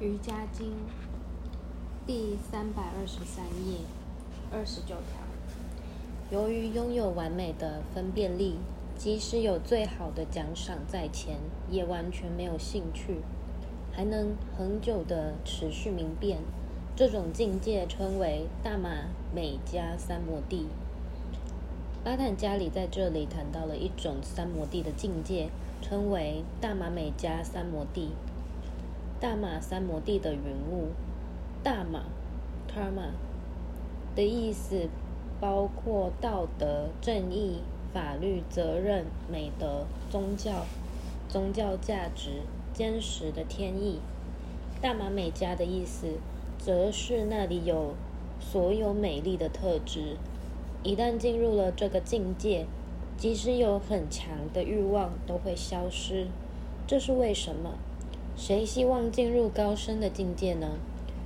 瑜伽经第三百二十三页二十九条。由于拥有完美的分辨力，即使有最好的奖赏在前，也完全没有兴趣，还能恒久的持续明辨。这种境界称为大马美加三摩地。巴坦加里在这里谈到了一种三摩地的境界，称为大马美加三摩地。大马三摩地的云雾，大马 （Karma） 的意思包括道德、正义、法律、责任、美德、宗教、宗教价值、坚实的天意。大马美加的意思，则是那里有所有美丽的特质。一旦进入了这个境界，即使有很强的欲望，都会消失。这是为什么？谁希望进入高深的境界呢？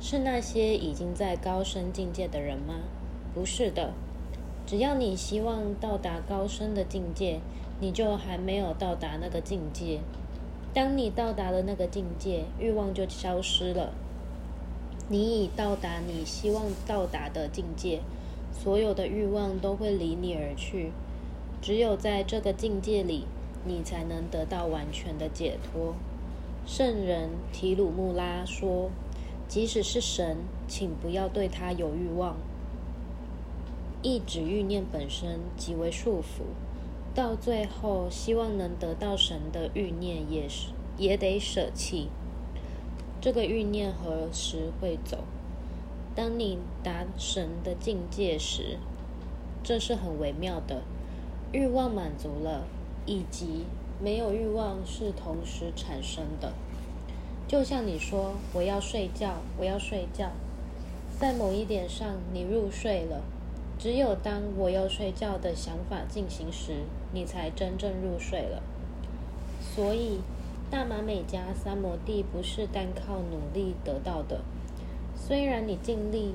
是那些已经在高深境界的人吗？不是的。只要你希望到达高深的境界，你就还没有到达那个境界。当你到达了那个境界，欲望就消失了。你已到达你希望到达的境界，所有的欲望都会离你而去。只有在这个境界里，你才能得到完全的解脱。圣人提鲁穆拉说：“即使是神，请不要对他有欲望。一指欲念本身极为束缚，到最后，希望能得到神的欲念也是也得舍弃。这个欲念何时会走？当你达神的境界时，这是很微妙的。欲望满足了，以及。”没有欲望是同时产生的，就像你说“我要睡觉，我要睡觉”，在某一点上你入睡了。只有当我要睡觉的想法进行时，你才真正入睡了。所以，大马美加三摩地不是单靠努力得到的。虽然你尽力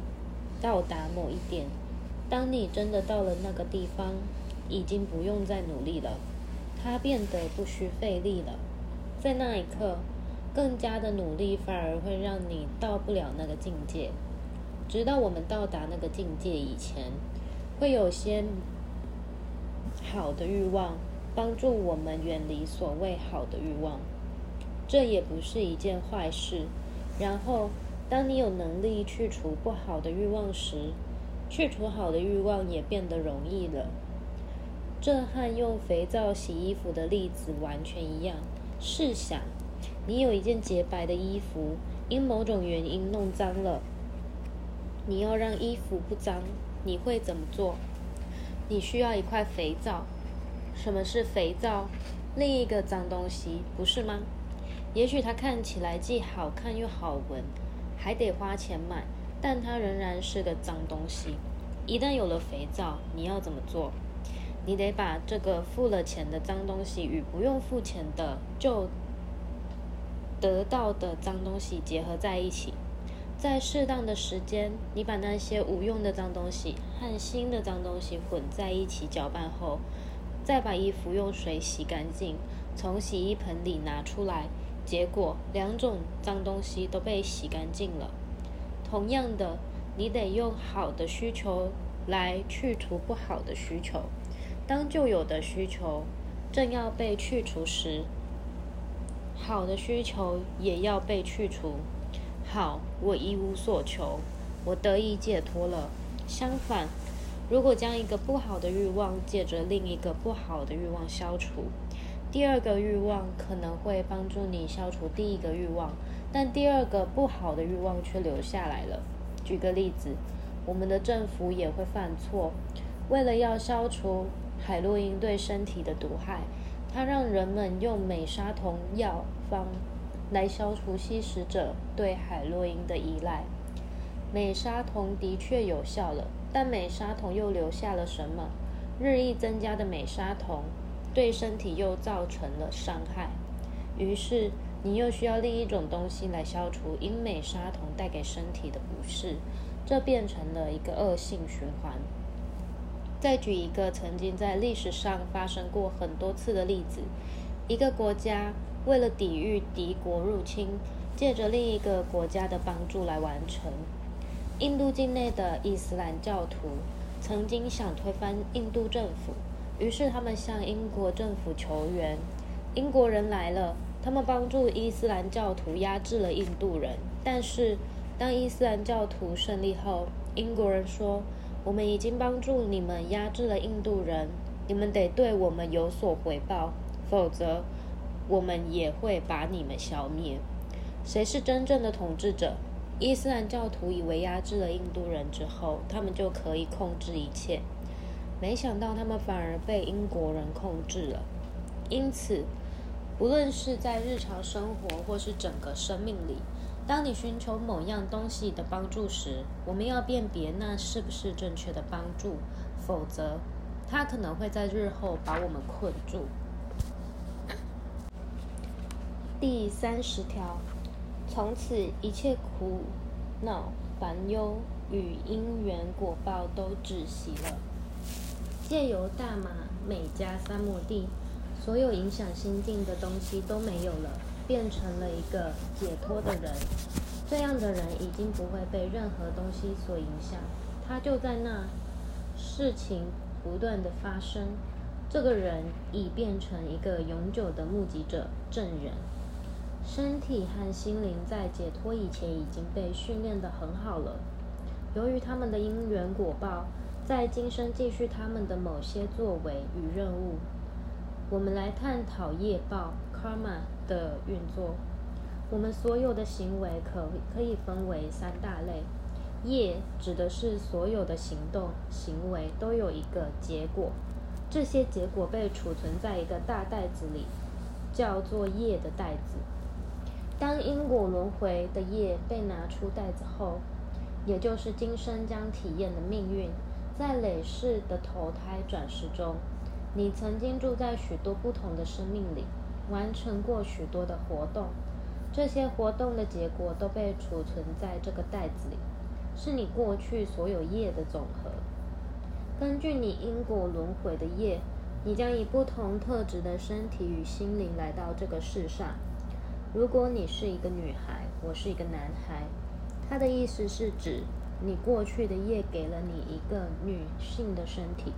到达某一点，当你真的到了那个地方，已经不用再努力了。它变得不需费力了，在那一刻，更加的努力反而会让你到不了那个境界。直到我们到达那个境界以前，会有些好的欲望帮助我们远离所谓好的欲望，这也不是一件坏事。然后，当你有能力去除不好的欲望时，去除好的欲望也变得容易了。这和用肥皂洗衣服的例子完全一样。试想，你有一件洁白的衣服，因某种原因弄脏了。你要让衣服不脏，你会怎么做？你需要一块肥皂。什么是肥皂？另一个脏东西，不是吗？也许它看起来既好看又好闻，还得花钱买，但它仍然是个脏东西。一旦有了肥皂，你要怎么做？你得把这个付了钱的脏东西与不用付钱的就得到的脏东西结合在一起，在适当的时间，你把那些无用的脏东西和新的脏东西混在一起搅拌后，再把衣服用水洗干净，从洗衣盆里拿出来，结果两种脏东西都被洗干净了。同样的，你得用好的需求来去除不好的需求。当旧有的需求正要被去除时，好的需求也要被去除。好，我一无所求，我得以解脱了。相反，如果将一个不好的欲望借着另一个不好的欲望消除，第二个欲望可能会帮助你消除第一个欲望，但第二个不好的欲望却留下来了。举个例子，我们的政府也会犯错，为了要消除。海洛因对身体的毒害，它让人们用美沙酮药方来消除吸食者对海洛因的依赖。美沙酮的确有效了，但美沙酮又留下了什么？日益增加的美沙酮对身体又造成了伤害。于是你又需要另一种东西来消除因美沙酮带给身体的不适，这变成了一个恶性循环。再举一个曾经在历史上发生过很多次的例子：一个国家为了抵御敌国入侵，借着另一个国家的帮助来完成。印度境内的伊斯兰教徒曾经想推翻印度政府，于是他们向英国政府求援。英国人来了，他们帮助伊斯兰教徒压制了印度人。但是，当伊斯兰教徒胜利后，英国人说：“我们已经帮助你们压制了印度人，你们得对我们有所回报，否则。”我们也会把你们消灭。谁是真正的统治者？伊斯兰教徒以为压制了印度人之后，他们就可以控制一切。没想到他们反而被英国人控制了。因此，不论是在日常生活或是整个生命里，当你寻求某样东西的帮助时，我们要辨别那是不是正确的帮助，否则，它可能会在日后把我们困住。第三十条，从此一切苦恼、烦忧与因缘果报都止息了。借由大马美加三摩地，所有影响心境的东西都没有了，变成了一个解脱的人。这样的人已经不会被任何东西所影响，他就在那，事情不断的发生。这个人已变成一个永久的目击者、证人。身体和心灵在解脱以前已经被训练得很好了。由于他们的因缘果报，在今生继续他们的某些作为与任务。我们来探讨业报 （karma） 的运作。我们所有的行为可可以分为三大类。业指的是所有的行动行为都有一个结果，这些结果被储存在一个大袋子里，叫做业的袋子。当因果轮回的业被拿出袋子后，也就是今生将体验的命运，在累世的投胎转世中，你曾经住在许多不同的生命里，完成过许多的活动，这些活动的结果都被储存在这个袋子里，是你过去所有业的总和。根据你因果轮回的业，你将以不同特质的身体与心灵来到这个世上。如果你是一个女孩，我是一个男孩，他的意思是指你过去的业给了你一个女性的身体，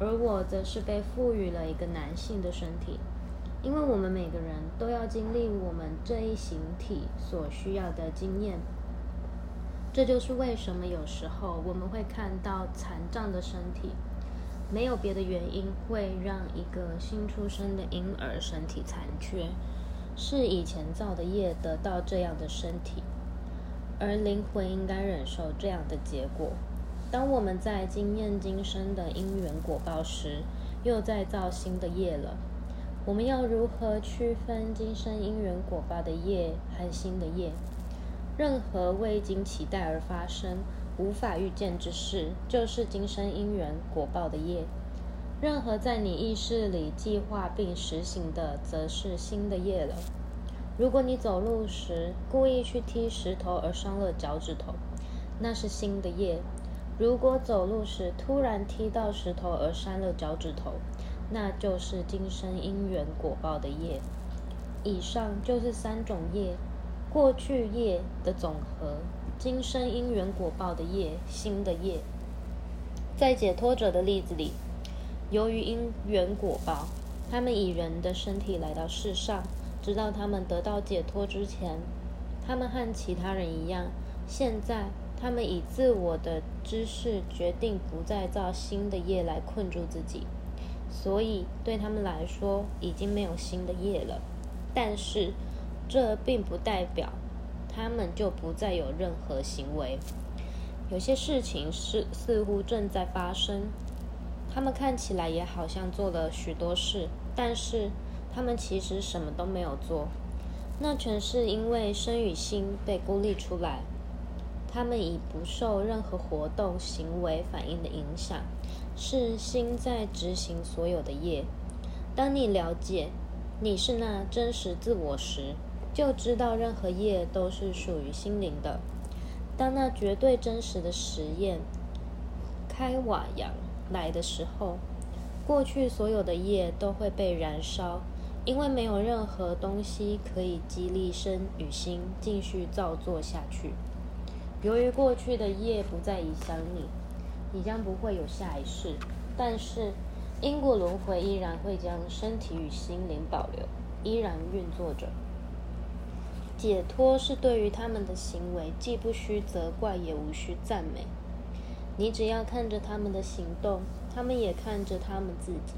而我则是被赋予了一个男性的身体，因为我们每个人都要经历我们这一形体所需要的经验。这就是为什么有时候我们会看到残障的身体，没有别的原因会让一个新出生的婴儿身体残缺。是以前造的业得到这样的身体，而灵魂应该忍受这样的结果。当我们在经验今生的因缘果报时，又在造新的业了。我们要如何区分今生因缘果报的业和新的业？任何未经期待而发生、无法预见之事，就是今生因缘果报的业。任何在你意识里计划并实行的，则是新的业了。如果你走路时故意去踢石头而伤了脚趾头，那是新的业；如果走路时突然踢到石头而伤了脚趾头，那就是今生因缘果报的业。以上就是三种业：过去业的总和，今生因缘果报的业，新的业。在解脱者的例子里。由于因缘果报，他们以人的身体来到世上，直到他们得到解脱之前，他们和其他人一样。现在，他们以自我的知识决定不再造新的业来困住自己，所以对他们来说已经没有新的业了。但是，这并不代表他们就不再有任何行为。有些事情是似乎正在发生。他们看起来也好像做了许多事，但是他们其实什么都没有做。那全是因为身与心被孤立出来，他们已不受任何活动、行为反应的影响，是心在执行所有的业。当你了解你是那真实自我时，就知道任何业都是属于心灵的。当那绝对真实的实验开瓦扬。来的时候，过去所有的业都会被燃烧，因为没有任何东西可以激励身与心继续造作下去。由于过去的业不再影响你，你将不会有下一世。但是因果轮回依然会将身体与心灵保留，依然运作着。解脱是对于他们的行为，既不需责怪，也无需赞美。你只要看着他们的行动，他们也看着他们自己。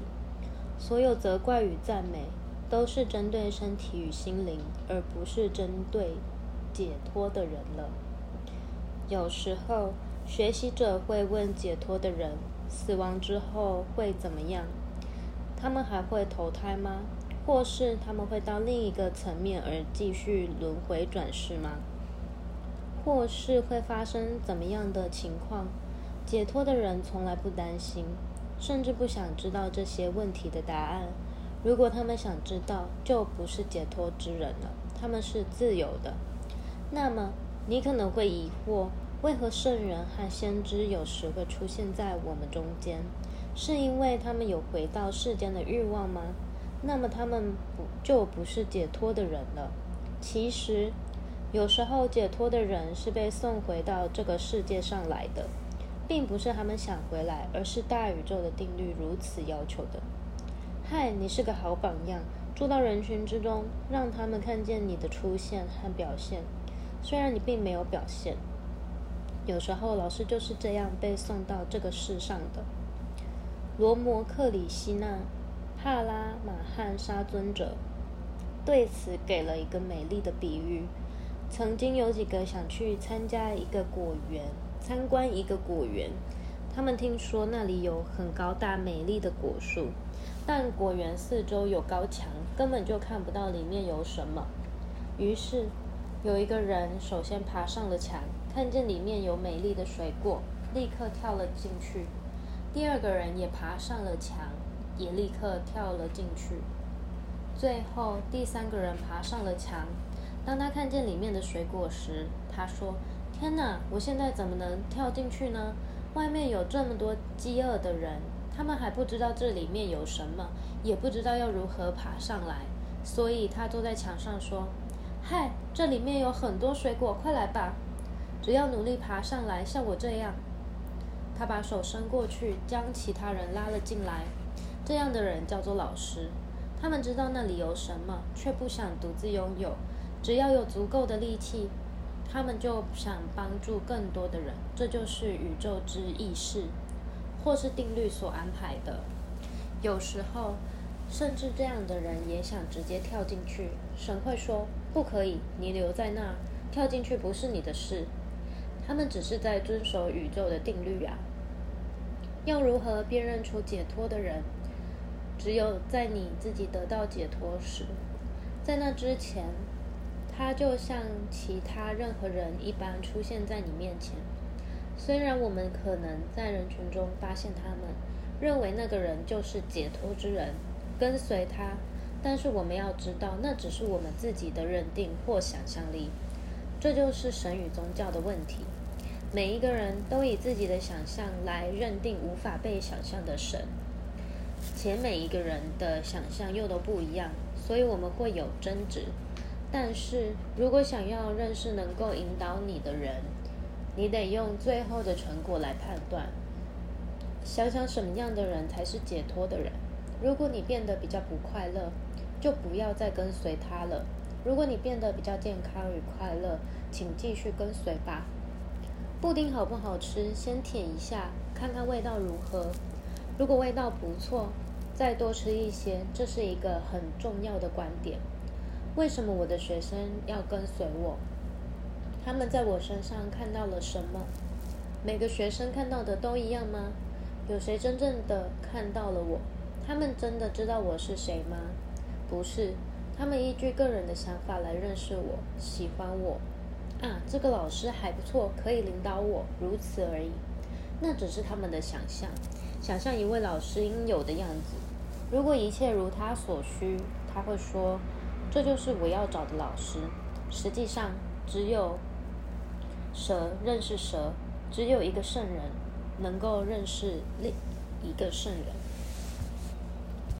所有责怪与赞美，都是针对身体与心灵，而不是针对解脱的人了。有时候，学习者会问解脱的人：死亡之后会怎么样？他们还会投胎吗？或是他们会到另一个层面而继续轮回转世吗？或是会发生怎么样的情况？解脱的人从来不担心，甚至不想知道这些问题的答案。如果他们想知道，就不是解脱之人了，他们是自由的。那么，你可能会疑惑，为何圣人和先知有时会出现在我们中间？是因为他们有回到世间的欲望吗？那么他们不就不是解脱的人了？其实，有时候解脱的人是被送回到这个世界上来的，并不是他们想回来，而是大宇宙的定律如此要求的。嗨，你是个好榜样，住到人群之中，让他们看见你的出现和表现。虽然你并没有表现，有时候老师就是这样被送到这个世上的。罗摩克里希那。帕拉马汉沙尊者对此给了一个美丽的比喻：曾经有几个想去参加一个果园，参观一个果园。他们听说那里有很高大美丽的果树，但果园四周有高墙，根本就看不到里面有什么。于是有一个人首先爬上了墙，看见里面有美丽的水果，立刻跳了进去。第二个人也爬上了墙。也立刻跳了进去。最后，第三个人爬上了墙。当他看见里面的水果时，他说：“天哪！我现在怎么能跳进去呢？外面有这么多饥饿的人，他们还不知道这里面有什么，也不知道要如何爬上来。所以，他坐在墙上说：‘嗨，这里面有很多水果，快来吧！只要努力爬上来，像我这样。’他把手伸过去，将其他人拉了进来。”这样的人叫做老师，他们知道那里有什么，却不想独自拥有。只要有足够的力气，他们就想帮助更多的人。这就是宇宙之意识，或是定律所安排的。有时候，甚至这样的人也想直接跳进去。神会说：“不可以，你留在那，跳进去不是你的事。”他们只是在遵守宇宙的定律啊。要如何辨认出解脱的人？只有在你自己得到解脱时，在那之前，他就像其他任何人一般出现在你面前。虽然我们可能在人群中发现他们，认为那个人就是解脱之人，跟随他，但是我们要知道，那只是我们自己的认定或想象力。这就是神与宗教的问题。每一个人都以自己的想象来认定无法被想象的神。且每一个人的想象又都不一样，所以我们会有争执。但是如果想要认识能够引导你的人，你得用最后的成果来判断。想想什么样的人才是解脱的人。如果你变得比较不快乐，就不要再跟随他了。如果你变得比较健康与快乐，请继续跟随吧。布丁好不好吃？先舔一下，看看味道如何。如果味道不错，再多吃一些，这是一个很重要的观点。为什么我的学生要跟随我？他们在我身上看到了什么？每个学生看到的都一样吗？有谁真正的看到了我？他们真的知道我是谁吗？不是，他们依据个人的想法来认识我，喜欢我。啊，这个老师还不错，可以领导我，如此而已。那只是他们的想象。想象一位老师应有的样子。如果一切如他所需，他会说：“这就是我要找的老师。”实际上，只有蛇认识蛇，只有一个圣人能够认识另一个圣人。